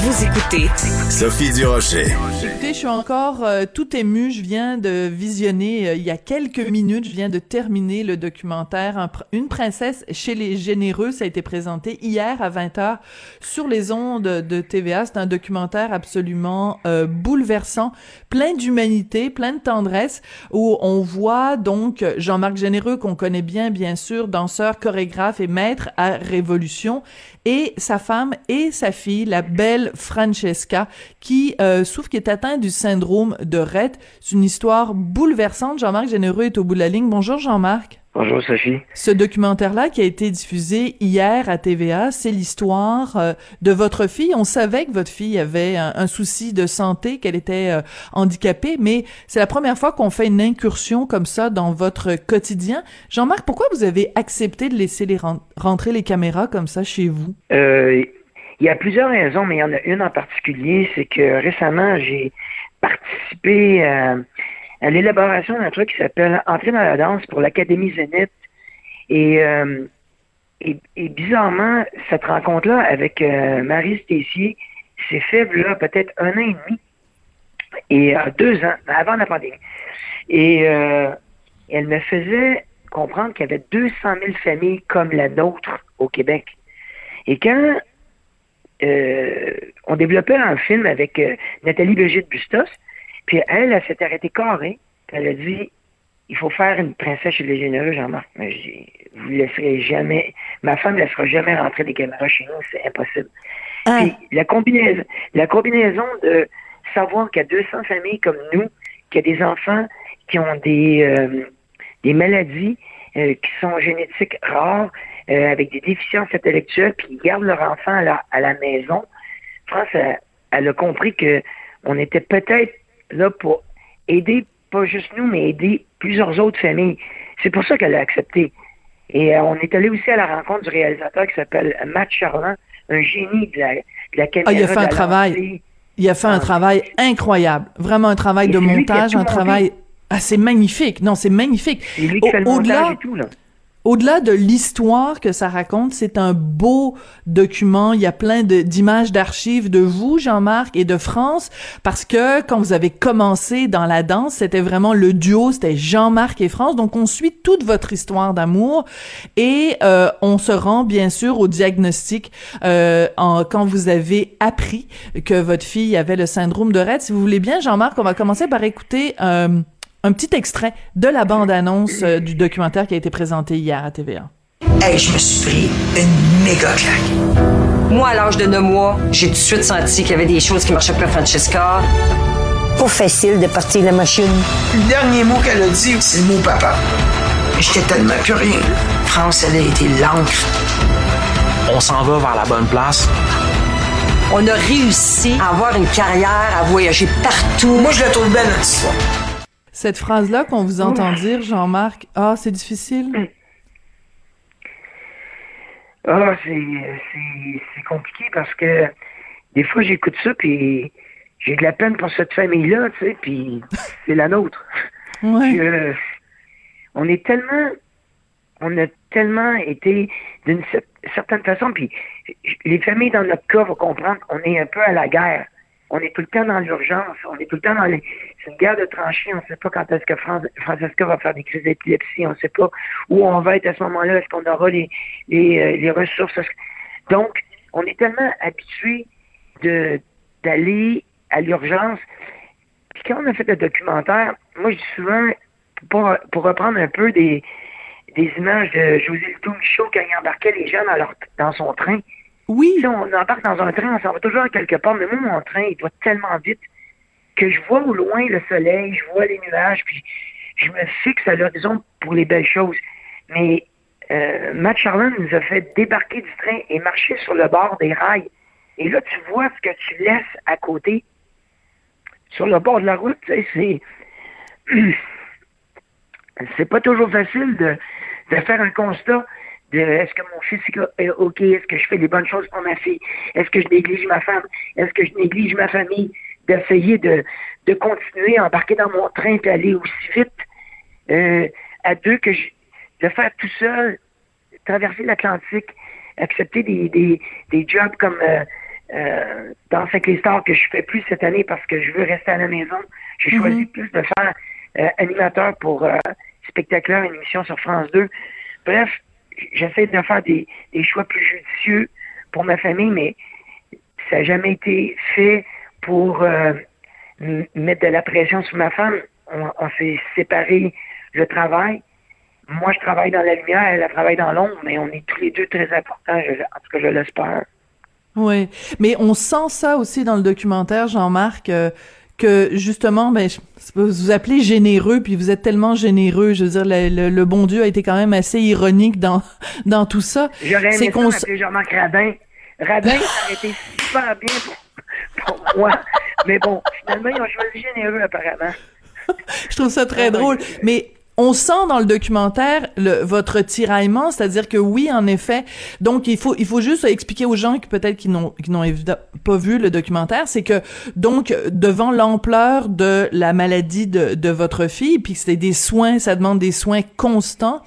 Vous écoutez Sophie Durocher. Écoutez, je suis encore euh, tout ému. Je viens de visionner euh, il y a quelques minutes, je viens de terminer le documentaire Une princesse chez les généreux. Ça a été présenté hier à 20h sur les ondes de TVA. C'est un documentaire absolument euh, bouleversant, plein d'humanité, plein de tendresse, où on voit donc Jean-Marc Généreux, qu'on connaît bien, bien sûr, danseur, chorégraphe et maître à Révolution, et sa femme et sa fille, la belle Francesca, qui euh, souffre, qui est atteinte du syndrome de Rett. C'est une histoire bouleversante. Jean-Marc Généreux est au bout de la ligne. Bonjour Jean-Marc. Bonjour Sophie. Ce documentaire-là qui a été diffusé hier à TVA, c'est l'histoire euh, de votre fille. On savait que votre fille avait un, souci de santé, qu'elle était euh, handicapée, mais c'est la première fois qu'on fait une incursion comme ça dans votre quotidien. Jean-Marc, pourquoi vous avez accepté de laisser les rentrer les caméras comme ça chez vous? Euh, il y a plusieurs raisons, mais il y en a une en particulier, c'est que récemment, j'ai participé à à l'élaboration d'un truc qui s'appelle Entrer dans la danse pour l'Académie Zénith. Et, euh, et, bizarrement, cette rencontre-là avec euh, Marie Stessier s'est faite là peut-être un an et demi. Et euh, deux ans, avant la pandémie. Et elle me faisait comprendre qu'il y avait 200 000 familles comme la nôtre au Québec. Et quand on développait un film avec Nathalie Brigitte Bustos, puis elle, elle s'est arrêtée carrée. Elle a dit il faut faire une princesse chez les généreux, Jean-Marc. Mais vous ne laisserez jamais, ma femme ne laissera jamais rentrer des caméras chez nous, c'est impossible. Ah. Puis la combinaison, la combinaison de savoir qu'il y a 200 familles comme nous, qu'il y a des enfants qui ont des, euh, des maladies euh, qui sont génétiques rares, euh, avec des déficiences intellectuelles, puis ils gardent leur enfant à la, à la maison. France, elle, elle a compris que on était peut-être là pour aider, pas juste nous, mais aider plusieurs autres familles. C'est pour ça qu'elle a accepté. Et euh, on est allé aussi à la rencontre du réalisateur qui s'appelle Matt Charland, un génie de la, de la caméra. Ah, il a fait un travail. Il a fait un ah. travail incroyable. Vraiment un travail de montage, un travail. Ah, c'est magnifique. Non, c'est magnifique. Au-delà, au-delà de l'histoire que ça raconte, c'est un beau document. Il y a plein d'images d'archives de vous, Jean-Marc, et de France, parce que quand vous avez commencé dans la danse, c'était vraiment le duo, c'était Jean-Marc et France. Donc, on suit toute votre histoire d'amour et euh, on se rend bien sûr au diagnostic euh, quand vous avez appris que votre fille avait le syndrome de Rett. Si vous voulez bien, Jean-Marc, on va commencer par écouter. Euh, un petit extrait de la bande-annonce euh, du documentaire qui a été présenté hier à TVA. Hey, je me suis pris une méga claque. Moi, à l'âge de 9 mois, j'ai tout de suite senti qu'il y avait des choses qui marchaient pas Francesca. Pas facile de partir la machine. Le dernier mot qu'elle a dit, c'est le mot papa. J'étais tellement plus rien. France, elle a été l'encre. On s'en va vers la bonne place. On a réussi à avoir une carrière, à voyager partout. Moi, je la trouve belle, notre histoire. Cette phrase-là qu'on vous entend dire, Jean-Marc, ah, c'est difficile? Ah, c'est compliqué parce que des fois, j'écoute ça, puis j'ai de la peine pour cette famille-là, tu sais, puis c'est la nôtre. Ouais. on est tellement, on a tellement été d'une certaine façon, puis les familles dans notre cas vont comprendre qu'on est un peu à la guerre on est tout le temps dans l'urgence, on est tout le temps dans les... C'est une guerre de tranchées, on ne sait pas quand est-ce que Francesca va faire des crises d'épilepsie, on ne sait pas où on va être à ce moment-là, est-ce qu'on aura les, les, euh, ressources? Donc, on est tellement habitué d'aller à l'urgence. Puis quand on a fait le documentaire, moi je dis souvent, pour, pour reprendre un peu des, des images de José Lito Michaud quand il embarquait les gens dans, leur, dans son train, oui. Si on embarque dans un train, on s'en va toujours à quelque part, mais moi, mon train, il doit tellement vite que je vois au loin le soleil, je vois les nuages, puis je me fixe à l'horizon pour les belles choses. Mais euh, Matt Charlin nous a fait débarquer du train et marcher sur le bord des rails. Et là, tu vois ce que tu laisses à côté. Sur le bord de la route, c'est. c'est pas toujours facile de faire un constat de est-ce que mon fils est OK, est-ce que je fais les bonnes choses pour ma fille, est-ce que je néglige ma femme, est-ce que je néglige ma famille, d'essayer de, de continuer à embarquer dans mon train et aller aussi vite euh, à deux que je de faire tout seul, traverser l'Atlantique, accepter des, des, des jobs comme euh, euh, dans les stars que je fais plus cette année parce que je veux rester à la maison. J'ai Mhm. choisi plus de faire euh, animateur pour euh, Spectaculaire, une émission sur France 2. Bref, j'essaie de faire des, des choix plus judicieux pour ma famille, mais ça n'a jamais été fait pour euh, mettre de la pression sur ma femme. On, s'est séparés le travail. Moi, je travaille dans la lumière, elle, elle travaille dans l'ombre, mais on est tous les deux très importants, je- en tout cas, je l'espère. Oui, mais on sent ça aussi dans le documentaire, Jean-Marc, euh, que justement, ben, je- vous vous appelez généreux, puis vous êtes tellement généreux. Je veux dire, le, le- le bon Dieu a été quand même assez ironique dans dans tout ça. J'aurais aimé qu'on Jean-Marc Radin. Radin, ça aurait été super bien pour, pour moi. Mais bon, finalement, ils ont choisi généreux, apparemment. Je trouve ça très drôle. Mais on sent dans le documentaire le, votre tiraillement, c'est-à-dire que oui, en effet. Donc il faut il faut juste expliquer aux gens qui peut-être qui n'ont qui n'ont pas vu le documentaire, c'est que donc devant l'ampleur de la maladie de, de votre fille, puis c'est des soins, ça demande des soins constants.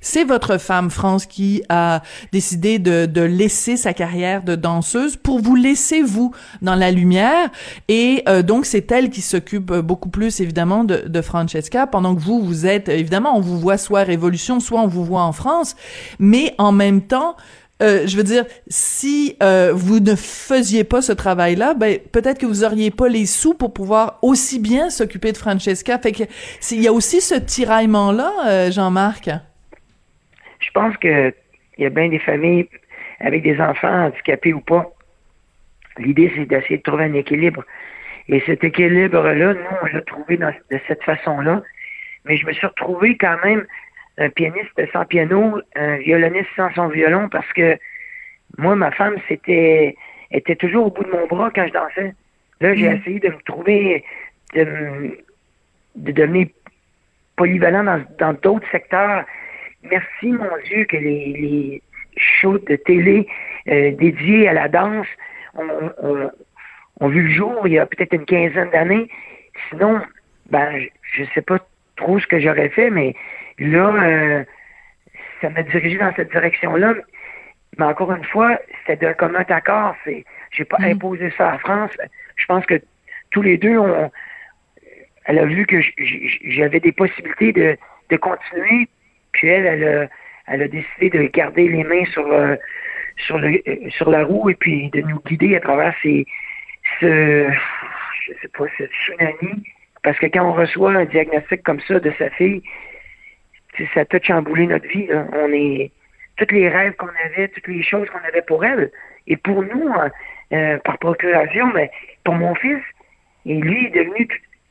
C'est votre femme, France, qui a décidé de, de laisser sa carrière de danseuse pour vous laisser, vous, dans la lumière. Et euh, donc, c'est elle qui s'occupe beaucoup plus, évidemment, de, de Francesca, pendant que vous, vous êtes, évidemment, on vous voit soit à Révolution, soit on vous voit en France. Mais en même temps, euh, je veux dire, si euh, vous ne faisiez pas ce travail-là, ben peut-être que vous auriez pas les sous pour pouvoir aussi bien s'occuper de Francesca. Fait que il y a aussi ce tiraillement-là, euh, Jean-Marc. Je pense que il y a bien des familles avec des enfants handicapés ou pas. L'idée, c'est d'essayer de trouver un équilibre. Et cet équilibre-là, nous, on l'a trouvé de cette façon-là. Mais je me suis retrouvé quand même un pianiste sans piano, un violoniste sans son violon, parce que moi, ma femme, c'était était toujours au bout de mon bras quand je dansais. Là, j'ai Mm. essayé de me trouver, de, me- de devenir polyvalent dans dans d'autres secteurs. Merci, mon Dieu, que les, les shows de télé euh, dédiés à la danse ont, vu le jour il y a peut-être une quinzaine d'années. Sinon, ben, je ne sais pas trop ce que j'aurais fait, mais là, euh, ça m'a dirigé dans cette direction-là. Mais encore une fois, c'était d'un commun accord. C'est, j'ai pas Mm. imposé ça à France. Je pense que tous les deux, on, elle a vu que j'avais des possibilités de, de continuer. Puis elle, elle a, elle a décidé de garder les mains sur, euh, sur, le, euh, sur la roue et puis de nous guider à travers ces, ce, je sais pas, ce tsunami. Parce que quand on reçoit un diagnostic comme ça de sa fille, ça a tout chamboulé notre vie. On est tous les rêves qu'on avait, toutes les choses qu'on avait pour elle. Et pour nous, euh, euh, par procuration, mais pour mon fils, et lui est devenu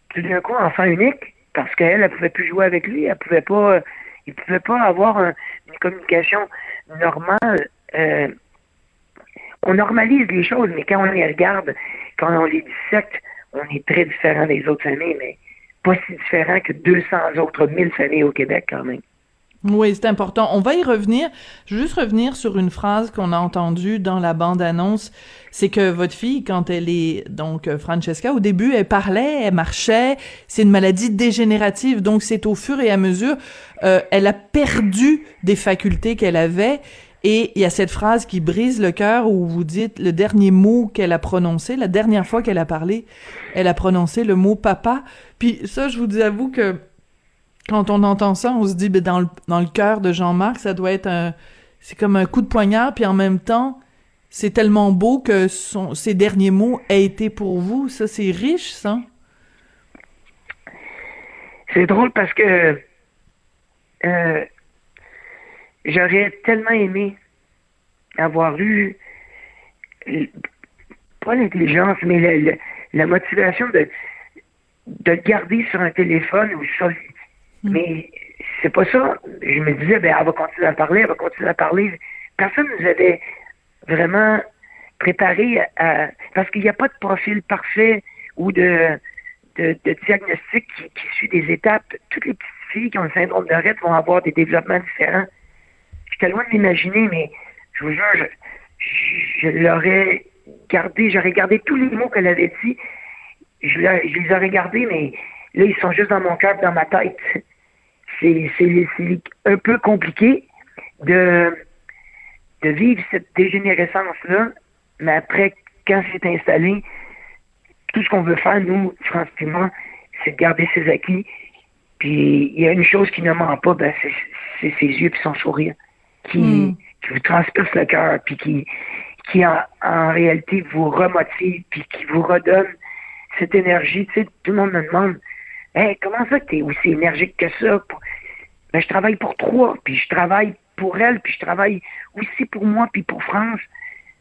tout, d'un coup enfant unique parce qu'elle, elle pouvait plus jouer avec lui, elle pouvait pas, il pouvait pas avoir un- une communication normale. Euh, on normalise les choses, mais quand on les regarde, quand on les dissecte, on est très différent des autres familles, mais pas si différent que 200 autres 1000 familles au Québec quand même. Oui, c'est important. On va y revenir. Je veux juste revenir sur une phrase qu'on a entendue dans la bande-annonce. C'est que votre fille, quand elle est, donc, Francesca, au début, elle parlait, elle marchait. C'est une maladie dégénérative. Donc, c'est au fur et à mesure, euh, elle a perdu des facultés qu'elle avait. Et il y a cette phrase qui brise le cœur où vous dites le dernier mot qu'elle a prononcé, la dernière fois qu'elle a parlé, elle a prononcé le mot papa. Puis ça, je vous avoue que quand on entend ça, on se dit, ben, dans le, dans le cœur de Jean-Marc, ça doit être un, c'est comme un coup de poignard, puis en même temps, c'est tellement beau que son, ses derniers mots aient été pour vous. Ça, c'est riche, ça. C'est drôle parce que euh, j'aurais tellement aimé avoir eu pas l'intelligence, mais la, la- la motivation de, de le garder sur un téléphone ou sur mais c'est pas ça. Je me disais, ben, elle va continuer à parler, elle va continuer à parler. Personne nous avait vraiment préparé à, parce qu'il n'y a pas de profil parfait ou de, de, de diagnostic qui, qui suit des étapes. Toutes les petites filles qui ont le syndrome de Rett vont avoir des développements différents. J'étais loin de m'imaginer, mais je vous jure, je, l'aurais gardé, j'aurais gardé tous les mots qu'elle avait dit. Je, les aurais gardés, mais là, ils sont juste dans mon cœur, dans ma tête. c'est un peu compliqué de, de vivre cette dégénérescence-là, mais après, quand c'est installé, tout ce qu'on veut faire, nous, France c'est de garder ses acquis. Puis il y a une chose qui ne ment pas, ben, c'est ses yeux et son sourire qui, hmm. qui vous transperce le cœur, puis qui, qui en, en, réalité vous remotive, puis qui vous redonne cette énergie. Tu sais, tout le monde me demande Hey, comment ça que tu es aussi énergique que ça? Ben, je travaille pour trois, puis je travaille pour elle, puis je travaille aussi pour moi, puis pour France.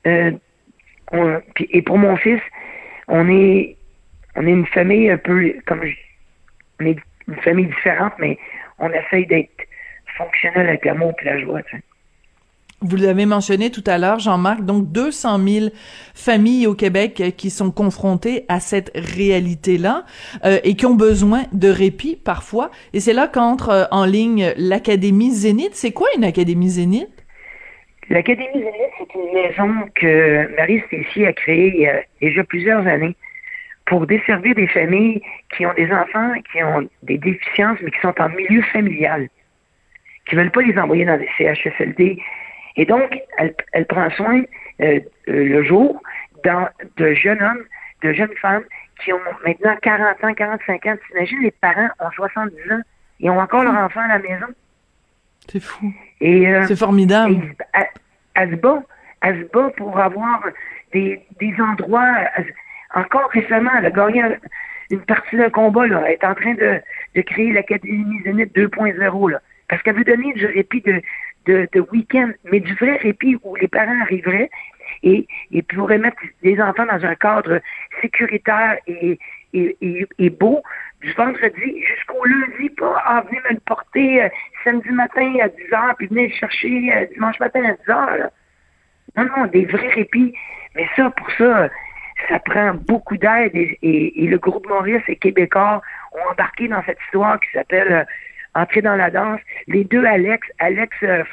Euh, et pour mon fils, on est on est une famille un peu comme je, on est une famille différente, mais on essaye d'être fonctionnel avec l'amour et la joie. Vous l'avez mentionné tout à l'heure, Jean-Marc, donc 200 000 familles au Québec qui sont confrontées à cette réalité-là euh, et qui ont besoin de répit parfois. Et c'est là qu'entre euh, en ligne l'Académie Zénith. C'est quoi une Académie Zénith? L'Académie Zénith, c'est une maison que Marie Stécie a créée il y a déjà plusieurs années pour desservir des familles qui ont des enfants qui ont des déficiences, mais qui sont en milieu familial, qui ne veulent pas les envoyer dans des CHSLD, et donc, elle, elle prend soin euh, euh, le jour dans, de jeunes hommes, de jeunes femmes qui ont maintenant 40 ans, 45 ans. T'imagines, les parents ont 70 ans et ont encore leur enfant à la maison. C'est fou. Et euh, C'est formidable. elle, se bat. Elle se bat pour avoir des, des endroits. encore récemment, elle a gagné une partie d'un combat. Là. Elle est en train de, de créer l'Académie Zénith 2.0. Parce qu'elle veut donner du répit de, de, week-end, mais du vrai répit où les parents arriveraient et, et pourraient mettre les enfants dans un cadre sécuritaire et, et, et, beau du vendredi jusqu'au lundi, pas ah, venez me le porter euh, samedi matin à 10h, puis venez le chercher euh, dimanche matin à 10h. Non, non, des vrais répits. Mais ça, pour ça, ça prend beaucoup d'aide et, et, le groupe Maurice et Québécois ont embarqué dans cette histoire qui s'appelle euh, entrer dans la danse. Les deux Alex, Alex euh,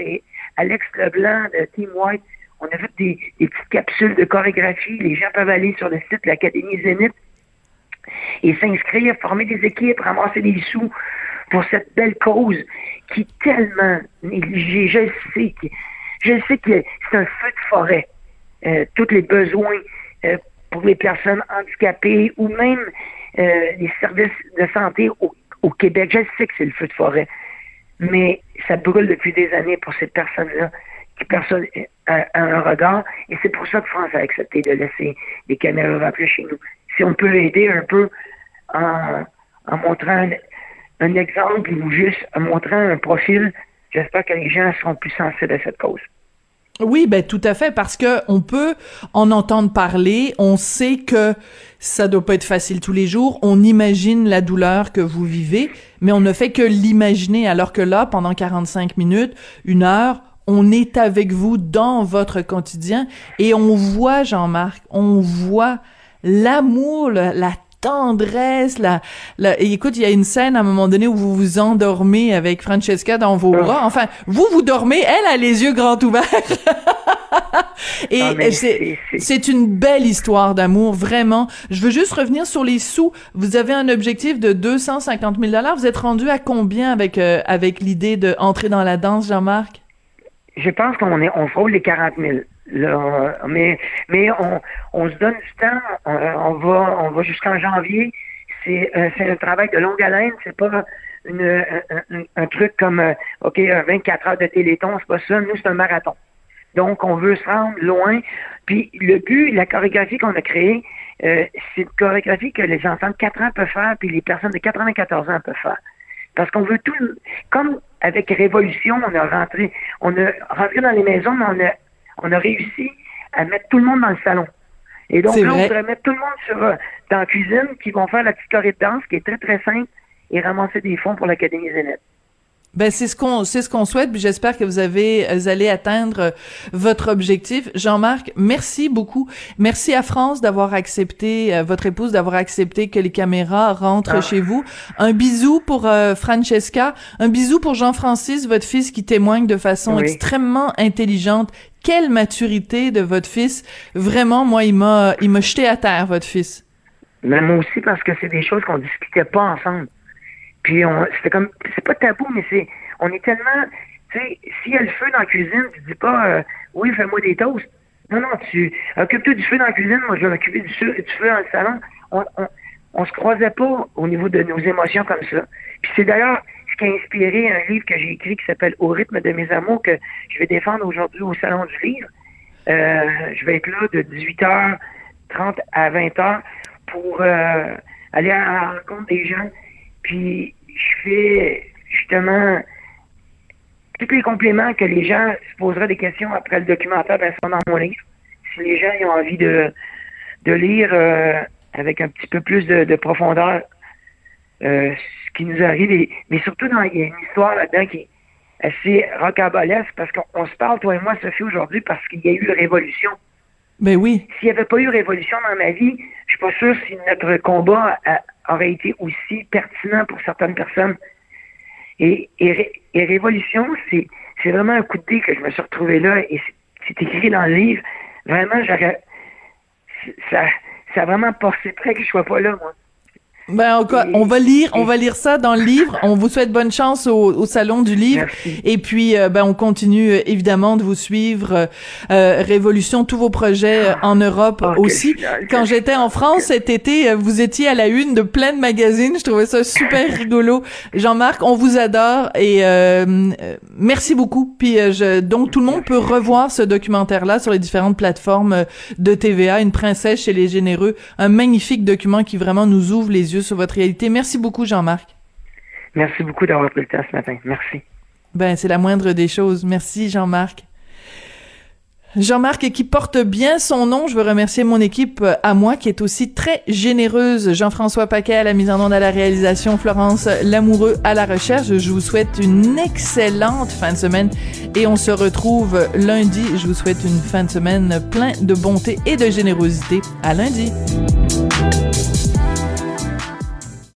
et Alex Leblanc de Team White, on a fait des, petites capsules de chorégraphie. Les gens peuvent aller sur le site de l'Académie Zénith et s'inscrire, former des équipes, ramasser des sous pour cette belle cause qui est tellement négligée. Je sais que, je sais que c'est un feu de forêt. Euh, tous les besoins euh, pour les personnes handicapées ou même euh, les services de santé au Québec. Je sais que c'est le feu de forêt, mais ça brûle depuis des années pour ces personnes-là qui personne a, un regard. Et c'est pour ça que France a accepté de laisser les caméras rentrer chez nous. Si on peut aider un peu en, montrant un, exemple ou juste en montrant un profil, j'espère que les gens seront plus sensibles à cette cause. Oui, ben tout à fait, parce que on peut en entendre parler, on sait que ça doit pas être facile tous les jours, on imagine la douleur que vous vivez, mais on ne fait que l'imaginer, alors que là, pendant 45 minutes, une heure, on est avec vous dans votre quotidien et on voit, Jean-Marc, on voit l'amour, la tendresse, la, la, écoute, il y a une scène à un moment donné où vous vous endormez avec Francesca dans vos bras. Enfin, vous, vous dormez, elle a les yeux grands ouverts. Et ah, c'est une belle histoire d'amour, vraiment. Je veux juste revenir sur les sous. Vous avez un objectif de 250 000 dollars. Vous êtes rendu à combien avec euh, avec l'idée de entrer dans la danse, Jean-Marc? Je pense qu'on est on frôle les 40 000 mais mais on, on se donne du temps. On, va on va jusqu'en janvier. C'est euh, un travail de longue haleine. C'est pas un, truc comme euh, OK 24 heures de téléthon. C'est pas ça. Nous c'est un marathon. Donc on veut se rendre loin. Puis le but, la chorégraphie qu'on a créée, euh, c'est une chorégraphie que les enfants de 4 ans peuvent faire, puis les personnes de 94 ans peuvent faire. Parce qu'on veut tout, comme avec Révolution, on a rentré, on a rentré dans les maisons, mais on a on a réussi à mettre tout le monde dans le salon. Et donc là, on voudrait mettre tout le monde sur, euh, dans la cuisine qui vont faire la petite choré de danse qui est très, très simple et ramasser des fonds pour l'Académie Zénith. Ben c'est ce qu'on c'est ce qu'on souhaite puis j'espère que vous avez vous allez atteindre votre objectif. Jean-Marc, merci beaucoup. Merci à France d'avoir accepté euh, votre épouse d'avoir accepté que les caméras rentrent ah. chez vous. Un bisou pour euh, Francesca, un bisou pour Jean-Francis, votre fils qui témoigne de façon extrêmement intelligente. Quelle maturité de votre fils. Vraiment moi il m'a il m'a jeté à terre votre fils? Mais moi aussi parce que c'est des choses qu'on discutait pas ensemble. Puis on, c'était comme, c'est pas tabou, mais c'est, on est tellement, tu sais, s'il y a le feu dans la cuisine, tu dis pas, euh, oui, fais-moi des toasts. Non, non, tu occupe-toi du feu dans la cuisine, moi je vais m'occuper du, feu- du feu dans le salon. On, on, on se croisait pas au niveau de nos émotions comme ça. Puis c'est d'ailleurs qui a inspiré un livre que j'ai écrit qui s'appelle Au rythme de mes amours que je vais défendre aujourd'hui au Salon du Livre. Euh, je vais être là de 18h30 à 20h pour euh, aller à la rencontre des gens. Puis je fais justement tous les compléments que les gens se poseraient des questions après le documentaire, ben, sont dans mon livre. Si les gens ont envie de, de lire euh, avec un petit peu plus de, de profondeur euh, ce qui nous arrive, et- mais surtout dans, il y a une histoire là-dedans qui est assez rocambolesque parce qu'on on se parle, toi et moi, Sophie, aujourd'hui, parce qu'il y a eu révolution. Ben oui. S'il n'y avait pas eu révolution dans ma vie, je suis pas sûr si notre combat a- aurait été aussi pertinent pour certaines personnes. Et, et, et révolution, c'est c'est vraiment un coup de dé que je me suis retrouvé là et c'est- c'est écrit dans le livre. Vraiment, j'aurais ça, ça a vraiment passé près que je sois pas là, moi. Ben encore, on va lire, on va lire ça dans le livre. On vous souhaite bonne chance au, au salon du livre. Merci. Et puis, euh, ben on continue euh, évidemment de vous suivre. euh, euh, Révolution, tous vos projets en Europe quel aussi. Quand j'étais en France cet été, vous étiez à la une de plein de magazines. Je trouvais ça super rigolo. Jean-Marc, on vous adore et euh, merci beaucoup. Puis je, donc tout le monde peut revoir ce documentaire-là sur les différentes plateformes de TVA. Une princesse chez les généreux, un magnifique document qui vraiment nous ouvre les yeux sur votre réalité. Merci beaucoup, Jean-Marc. Merci beaucoup d'avoir pris le temps ce matin. Merci. Ben, c'est la moindre des choses. Merci, Jean-Marc. Jean-Marc qui porte bien son nom. Je veux remercier mon équipe euh, à moi qui est aussi très généreuse. Jean-François Paquet à la mise en onde à la réalisation, Florence Lamoureux à la recherche. Je vous souhaite une excellente fin de semaine et on se retrouve lundi. Je vous souhaite une fin de semaine plein de bonté et de générosité. À lundi.